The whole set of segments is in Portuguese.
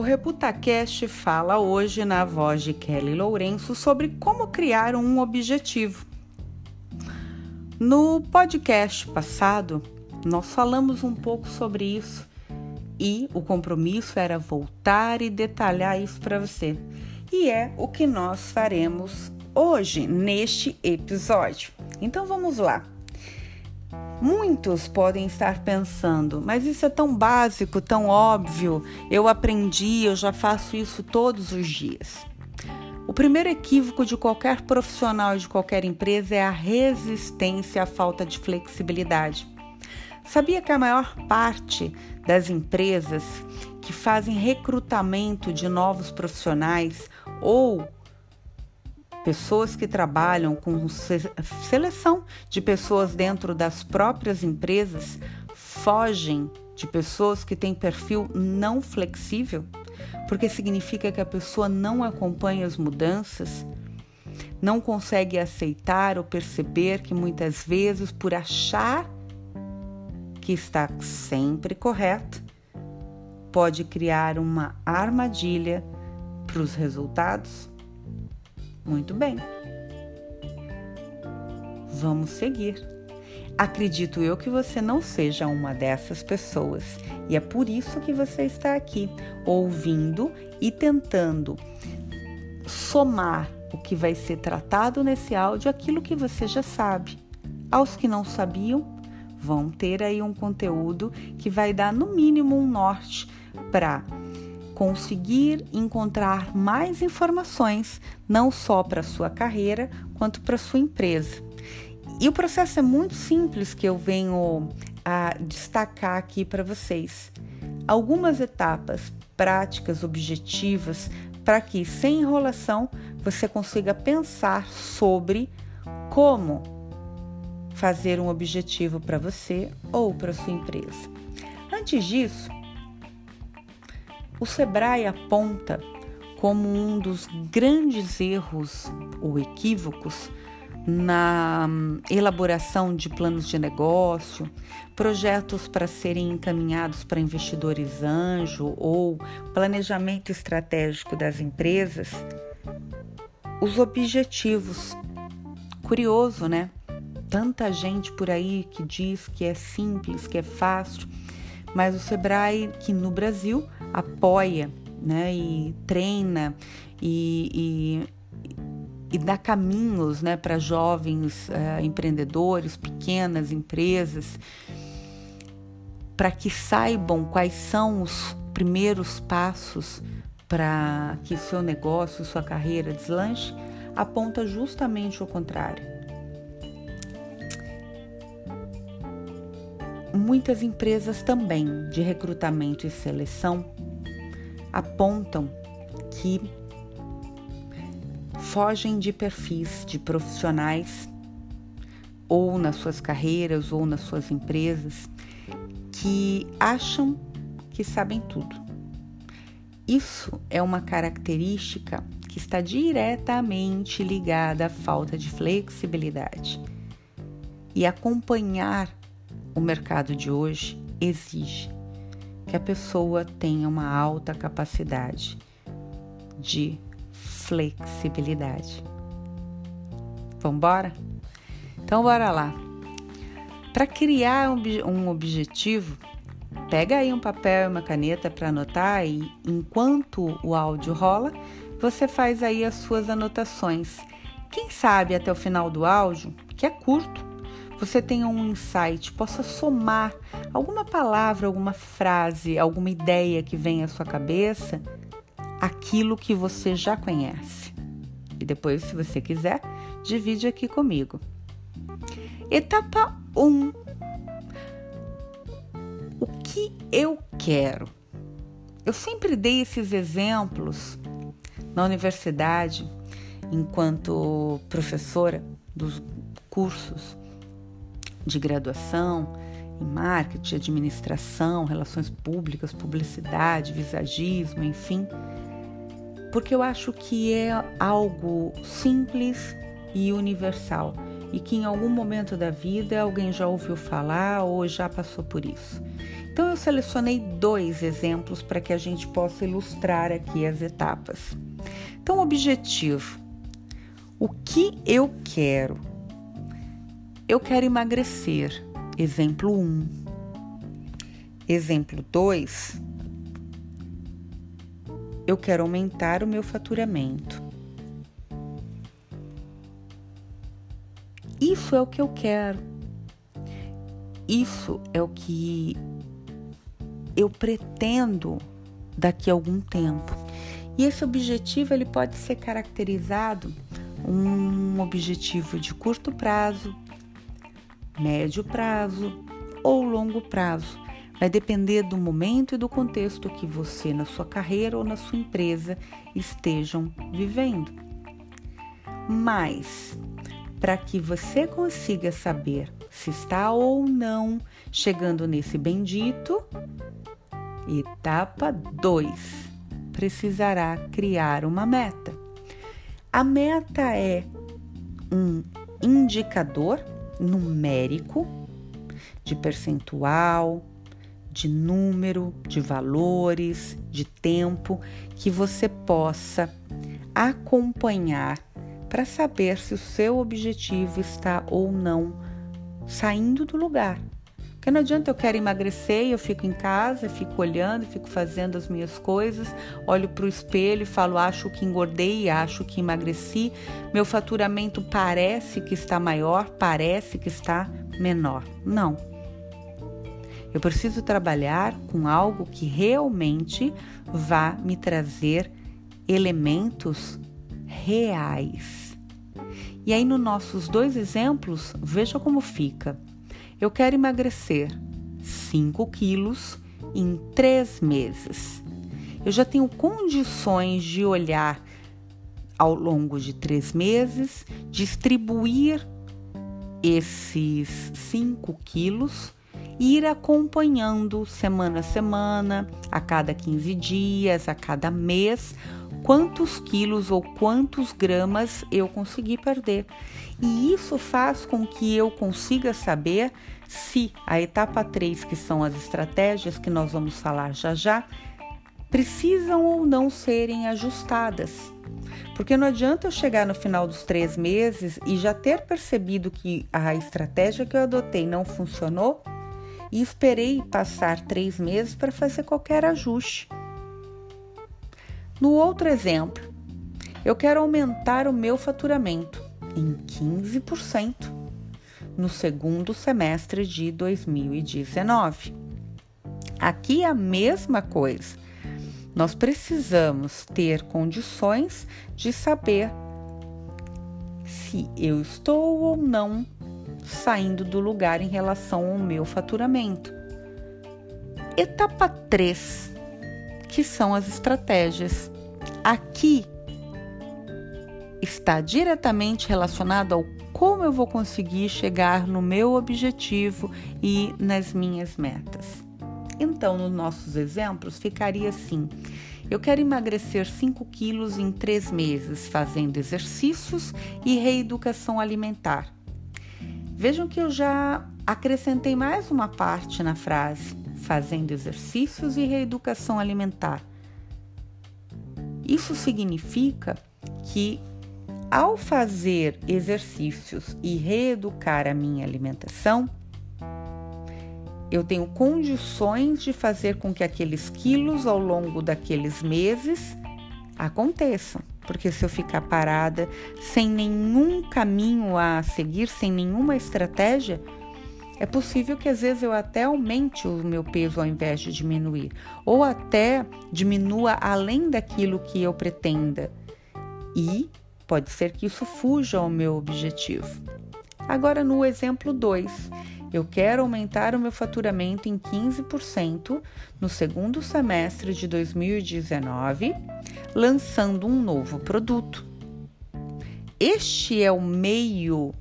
O ReputaCast fala hoje, na voz de Kelly Lourenço, sobre como criar um objetivo. No podcast passado, nós falamos um pouco sobre isso e o compromisso era voltar e detalhar isso para você. E é o que nós faremos hoje, neste episódio. Então vamos lá. Muitos podem estar pensando, mas isso é tão básico, tão óbvio, eu aprendi, eu já faço isso todos os dias. O primeiro equívoco de qualquer profissional e de qualquer empresa é a resistência à falta de flexibilidade. Sabia que a maior parte das empresas que fazem recrutamento de novos profissionais ou pessoas que trabalham com seleção de pessoas dentro das próprias empresas fogem de pessoas que têm perfil não flexível, porque significa que a pessoa não acompanha as mudanças, não consegue aceitar ou perceber que muitas vezes, por achar que está sempre correto, pode criar uma armadilha para os resultados muito bem. Vamos seguir. Acredito eu que você não seja uma dessas pessoas e é por isso que você está aqui, ouvindo e tentando somar o que vai ser tratado nesse áudio aquilo que você já sabe. Aos que não sabiam, vão ter aí um conteúdo que vai dar no mínimo um norte para conseguir encontrar mais informações, não só para sua carreira, quanto para sua empresa. E o processo é muito simples que eu venho a destacar aqui para vocês. Algumas etapas práticas, objetivas, para que, sem enrolação, você consiga pensar sobre como fazer um objetivo para você ou para sua empresa. Antes disso, o Sebrae aponta como um dos grandes erros ou equívocos na hum, elaboração de planos de negócio, projetos para serem encaminhados para investidores anjo ou planejamento estratégico das empresas, os objetivos. Curioso, né? Tanta gente por aí que diz que é simples, que é fácil, mas o Sebrae, que no Brasil apoia né, e treina e, e, e dá caminhos né, para jovens uh, empreendedores, pequenas empresas, para que saibam quais são os primeiros passos para que seu negócio, sua carreira deslanche, aponta justamente o contrário. Muitas empresas também de recrutamento e seleção apontam que fogem de perfis de profissionais ou nas suas carreiras ou nas suas empresas que acham que sabem tudo. Isso é uma característica que está diretamente ligada à falta de flexibilidade. E acompanhar o mercado de hoje exige que a pessoa tenha uma alta capacidade de flexibilidade. Vamos embora? Então bora lá. Para criar um objetivo, pega aí um papel e uma caneta para anotar e enquanto o áudio rola, você faz aí as suas anotações. Quem sabe até o final do áudio, que é curto, você tenha um insight, possa somar alguma palavra, alguma frase, alguma ideia que venha à sua cabeça, aquilo que você já conhece. E depois, se você quiser, divide aqui comigo. Etapa 1. Um, o que eu quero? Eu sempre dei esses exemplos na universidade, enquanto professora dos cursos de graduação em marketing, administração, relações públicas, publicidade, visagismo, enfim, porque eu acho que é algo simples e universal e que em algum momento da vida alguém já ouviu falar ou já passou por isso. Então eu selecionei dois exemplos para que a gente possa ilustrar aqui as etapas. Então, objetivo. O que eu quero? Eu quero emagrecer. Exemplo 1. Um. Exemplo 2 eu quero aumentar o meu faturamento. Isso é o que eu quero. Isso é o que eu pretendo daqui a algum tempo. E esse objetivo ele pode ser caracterizado um objetivo de curto prazo, médio prazo ou longo prazo. Vai depender do momento e do contexto que você, na sua carreira ou na sua empresa, estejam vivendo. Mas, para que você consiga saber se está ou não chegando nesse bendito, etapa 2, precisará criar uma meta. A meta é um indicador numérico de percentual, de número, de valores, de tempo que você possa acompanhar para saber se o seu objetivo está ou não saindo do lugar. Porque não adianta eu quero emagrecer e eu fico em casa, fico olhando, fico fazendo as minhas coisas, olho para o espelho e falo, acho que engordei, acho que emagreci, meu faturamento parece que está maior, parece que está menor. Não. Eu preciso trabalhar com algo que realmente vá me trazer elementos reais. E aí, nos nossos dois exemplos, veja como fica. Eu quero emagrecer 5 quilos em 3 meses. Eu já tenho condições de olhar ao longo de três meses, distribuir esses 5 quilos ir acompanhando semana a semana, a cada 15 dias, a cada mês, quantos quilos ou quantos gramas eu consegui perder. E isso faz com que eu consiga saber se a etapa 3, que são as estratégias que nós vamos falar já já, precisam ou não serem ajustadas. Porque não adianta eu chegar no final dos três meses e já ter percebido que a estratégia que eu adotei não funcionou e esperei passar três meses para fazer qualquer ajuste. No outro exemplo, eu quero aumentar o meu faturamento em 15% no segundo semestre de 2019. Aqui é a mesma coisa. Nós precisamos ter condições de saber se eu estou ou não saindo do lugar em relação ao meu faturamento. Etapa 3, que são as estratégias. Aqui está diretamente relacionado ao como eu vou conseguir chegar no meu objetivo e nas minhas metas. Então, nos nossos exemplos, ficaria assim: eu quero emagrecer 5 quilos em 3 meses, fazendo exercícios e reeducação alimentar. Vejam que eu já acrescentei mais uma parte na frase, fazendo exercícios e reeducação alimentar. Isso significa que ao fazer exercícios e reeducar a minha alimentação, eu tenho condições de fazer com que aqueles quilos ao longo daqueles meses aconteçam. Porque se eu ficar parada sem nenhum caminho a seguir, sem nenhuma estratégia, é possível que às vezes eu até aumente o meu peso ao invés de diminuir, ou até diminua além daquilo que eu pretenda. E pode ser que isso fuja ao meu objetivo. Agora, no exemplo 2, eu quero aumentar o meu faturamento em 15% no segundo semestre de 2019, lançando um novo produto. Este é o meio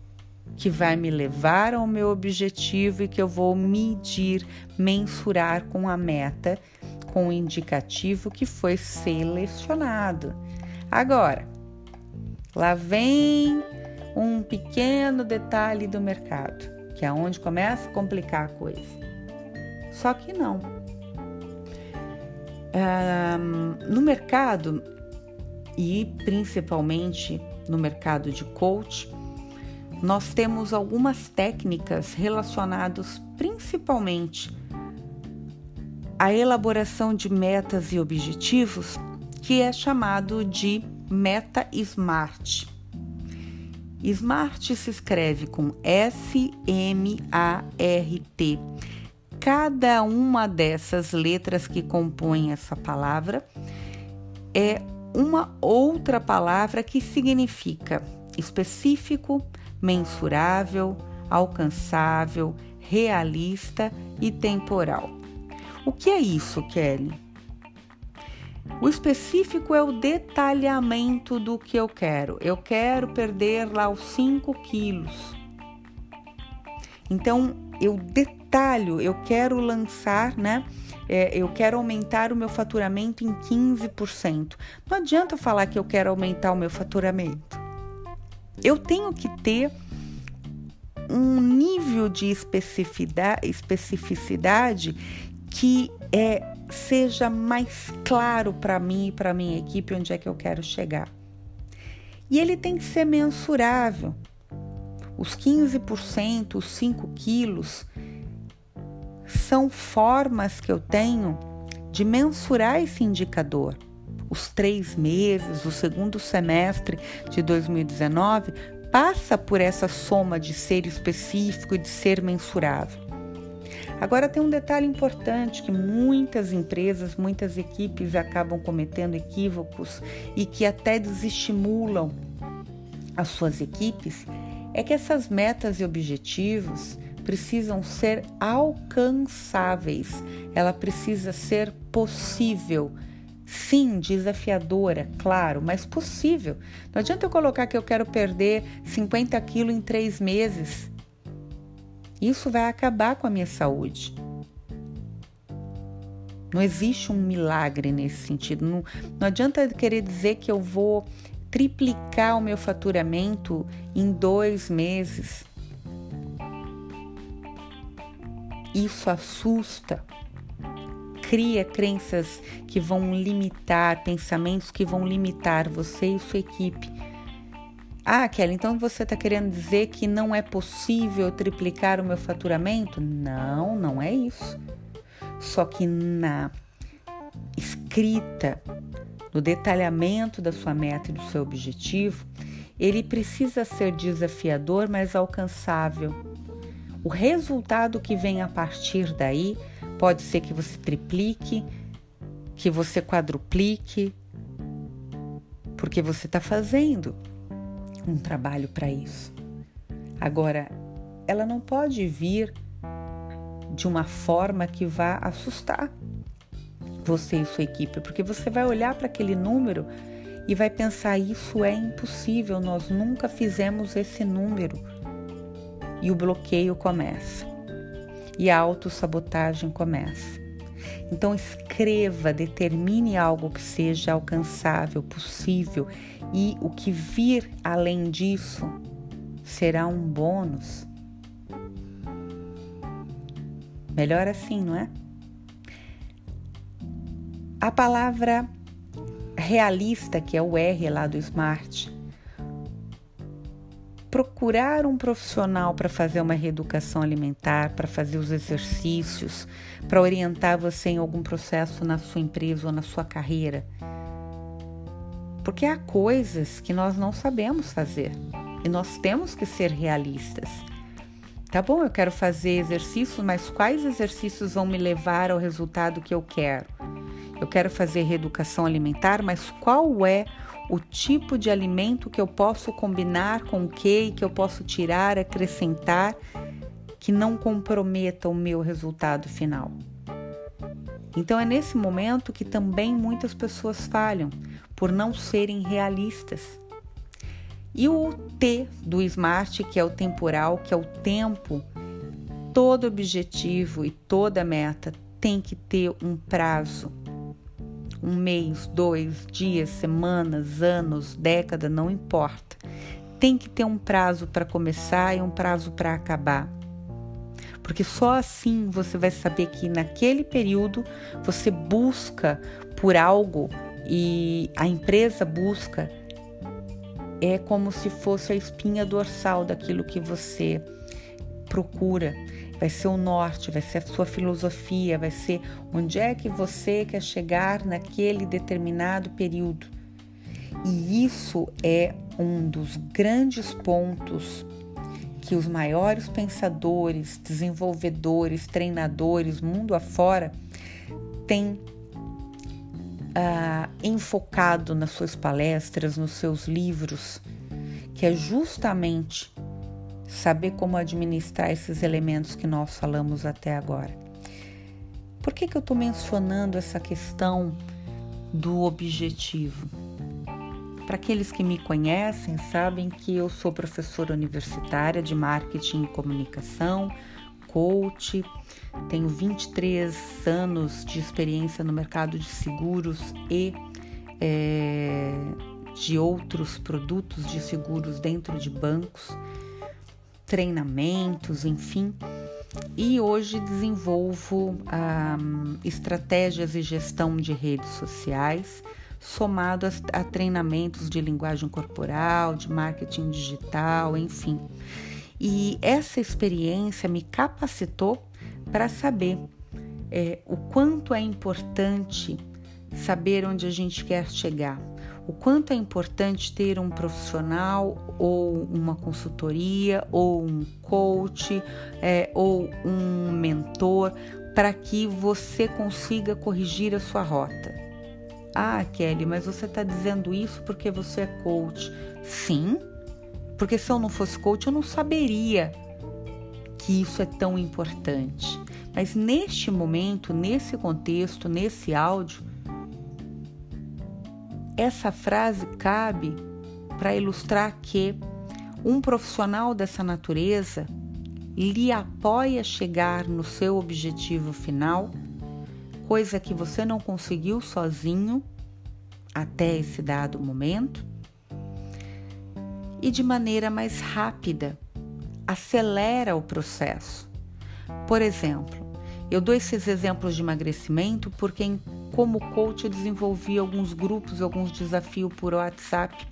que vai me levar ao meu objetivo e que eu vou medir, mensurar com a meta, com o indicativo que foi selecionado. Agora, lá vem um pequeno detalhe do mercado, que é onde começa a complicar a coisa. Só que não. Um, no mercado, e principalmente no mercado de coach, nós temos algumas técnicas relacionadas principalmente à elaboração de metas e objetivos, que é chamado de meta smart. Smart se escreve com S-M-A-R-T. Cada uma dessas letras que compõem essa palavra é uma outra palavra que significa específico, mensurável, alcançável, realista e temporal. O que é isso, Kelly? O específico é o detalhamento do que eu quero. Eu quero perder lá os 5 quilos. Então, eu detalho, eu quero lançar, né? É, eu quero aumentar o meu faturamento em 15%. Não adianta falar que eu quero aumentar o meu faturamento. Eu tenho que ter um nível de especificidade, que é, seja mais claro para mim e para minha equipe onde é que eu quero chegar. E ele tem que ser mensurável. Os 15%, os 5 quilos, são formas que eu tenho de mensurar esse indicador. Os três meses, o segundo semestre de 2019 passa por essa soma de ser específico e de ser mensurável. Agora tem um detalhe importante que muitas empresas, muitas equipes acabam cometendo equívocos e que até desestimulam as suas equipes, é que essas metas e objetivos precisam ser alcançáveis. Ela precisa ser possível. Sim, desafiadora, claro, mas possível. Não adianta eu colocar que eu quero perder 50 quilos em três meses isso vai acabar com a minha saúde. Não existe um milagre nesse sentido. Não, não adianta querer dizer que eu vou triplicar o meu faturamento em dois meses. Isso assusta, cria crenças que vão limitar, pensamentos que vão limitar você e sua equipe ah, Kelly, então você está querendo dizer que não é possível triplicar o meu faturamento? Não, não é isso. Só que na escrita, no detalhamento da sua meta e do seu objetivo, ele precisa ser desafiador, mas alcançável. O resultado que vem a partir daí pode ser que você triplique, que você quadruplique, porque você está fazendo um trabalho para isso. Agora, ela não pode vir de uma forma que vá assustar você e sua equipe, porque você vai olhar para aquele número e vai pensar: isso é impossível, nós nunca fizemos esse número. E o bloqueio começa, e a autossabotagem começa. Então, escreva, determine algo que seja alcançável, possível e o que vir além disso será um bônus. Melhor assim, não é? A palavra realista, que é o R lá do Smart, procurar um profissional para fazer uma reeducação alimentar, para fazer os exercícios, para orientar você em algum processo na sua empresa ou na sua carreira. Porque há coisas que nós não sabemos fazer e nós temos que ser realistas. Tá bom, eu quero fazer exercícios, mas quais exercícios vão me levar ao resultado que eu quero? Eu quero fazer reeducação alimentar, mas qual é o tipo de alimento que eu posso combinar com o que que eu posso tirar, acrescentar, que não comprometa o meu resultado final. Então é nesse momento que também muitas pessoas falham por não serem realistas. E o T do SMART, que é o temporal, que é o tempo, todo objetivo e toda meta tem que ter um prazo um mês, dois dias, semanas, anos, década, não importa. tem que ter um prazo para começar e um prazo para acabar. Porque só assim você vai saber que naquele período você busca por algo e a empresa busca é como se fosse a espinha dorsal daquilo que você procura. Vai ser o norte, vai ser a sua filosofia, vai ser onde é que você quer chegar naquele determinado período. E isso é um dos grandes pontos que os maiores pensadores, desenvolvedores, treinadores, mundo afora, têm ah, enfocado nas suas palestras, nos seus livros, que é justamente saber como administrar esses elementos que nós falamos até agora. Por que, que eu estou mencionando essa questão do objetivo? Para aqueles que me conhecem, sabem que eu sou professora universitária de marketing e comunicação, coach, tenho 23 anos de experiência no mercado de seguros e é, de outros produtos de seguros dentro de bancos, treinamentos, enfim. E hoje desenvolvo ah, estratégias e gestão de redes sociais, somado a, a treinamentos de linguagem corporal, de marketing digital, enfim. E essa experiência me capacitou para saber é, o quanto é importante saber onde a gente quer chegar, o quanto é importante ter um profissional ou uma consultoria ou um coach é, ou um mentor para que você consiga corrigir a sua rota. Ah, Kelly, mas você está dizendo isso porque você é coach. Sim, porque se eu não fosse coach, eu não saberia que isso é tão importante. Mas neste momento, nesse contexto, nesse áudio, essa frase cabe para ilustrar que um profissional dessa natureza lhe apoia chegar no seu objetivo final, coisa que você não conseguiu sozinho até esse dado momento e de maneira mais rápida, acelera o processo. Por exemplo, eu dou esses exemplos de emagrecimento porque, como coach, eu desenvolvi alguns grupos, alguns desafios por WhatsApp,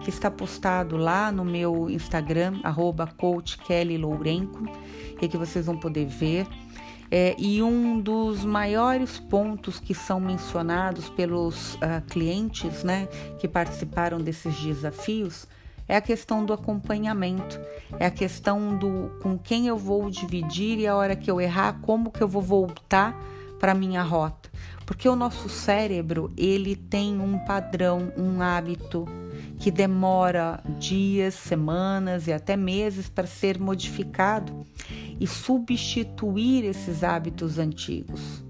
que está postado lá no meu Instagram, arroba e que vocês vão poder ver. É, e um dos maiores pontos que são mencionados pelos uh, clientes né, que participaram desses desafios é a questão do acompanhamento, é a questão do com quem eu vou dividir e a hora que eu errar, como que eu vou voltar para minha rota. Porque o nosso cérebro, ele tem um padrão, um hábito que demora dias, semanas e até meses para ser modificado e substituir esses hábitos antigos.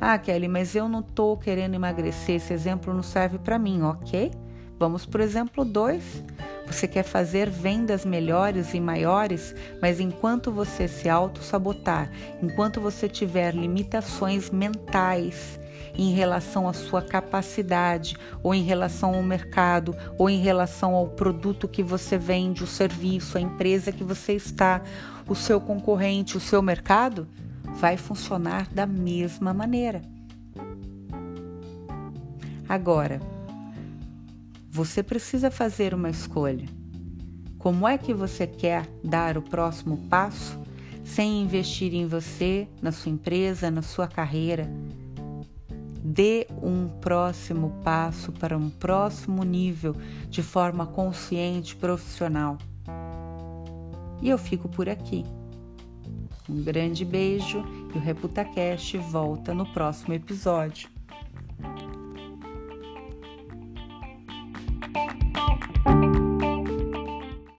Ah, Kelly, mas eu não estou querendo emagrecer, esse exemplo não serve para mim, ok? Vamos por exemplo 2. Você quer fazer vendas melhores e maiores, mas enquanto você se auto-sabotar, enquanto você tiver limitações mentais em relação à sua capacidade, ou em relação ao mercado, ou em relação ao produto que você vende, o serviço, a empresa que você está, o seu concorrente, o seu mercado, vai funcionar da mesma maneira. Agora, você precisa fazer uma escolha. Como é que você quer dar o próximo passo sem investir em você, na sua empresa, na sua carreira? Dê um próximo passo para um próximo nível de forma consciente, profissional. E eu fico por aqui. Um grande beijo e o ReputaCast volta no próximo episódio.